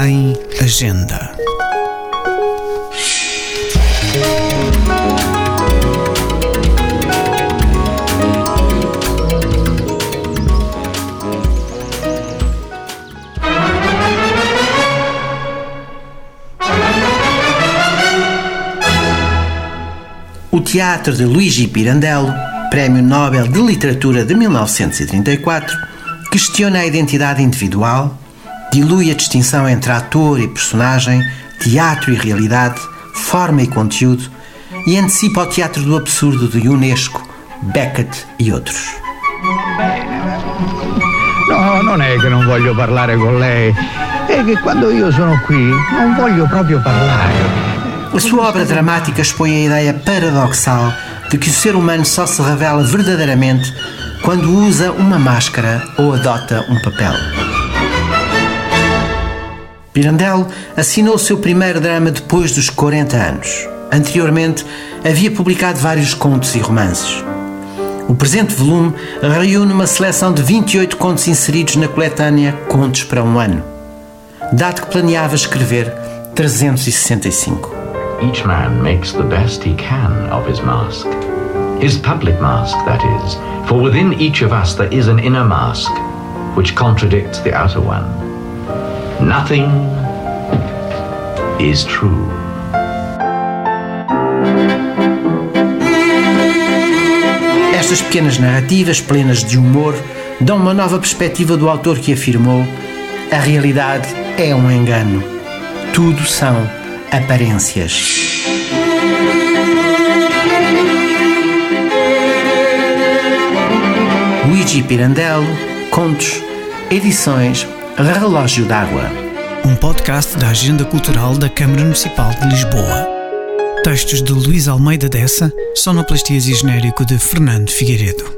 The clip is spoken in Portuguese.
Agenda. O teatro de Luigi Pirandello, Prémio Nobel de Literatura de 1934, questiona a identidade individual, dilui a distinção entre ator e personagem, teatro e realidade, forma e conteúdo, e antecipa o teatro do absurdo de Unesco, Beckett e outros. No, non è che non voglio parlare con lei, è che quando io sono qui non voglio proprio parlare. A sua obra dramática expõe a ideia paradoxal de que o ser humano só se revela verdadeiramente quando usa uma máscara ou adota um papel. Pirandello assinou seu primeiro drama depois dos 40 anos. Anteriormente, havia publicado vários contos e romances. O presente volume reúne uma seleção de 28 contos inseridos na coletânea Contos para um Ano, dado que planeava escrever 365. Each man makes the best he can of his mask. His public mask, that is, for within each of us there is an inner mask which contradicts the outer one. Nothing is true. Estas pequenas narrativas, plenas de humor, dão uma nova perspectiva do autor que afirmou: a realidade é um engano. Tudo são aparências. Luigi Pirandello, Contos, Edições Relógio d'Água. Um podcast da Agenda Cultural da Câmara Municipal de Lisboa. Textos de Luís Almeida Dessa, sonoplastias e genérico de Fernando Figueiredo.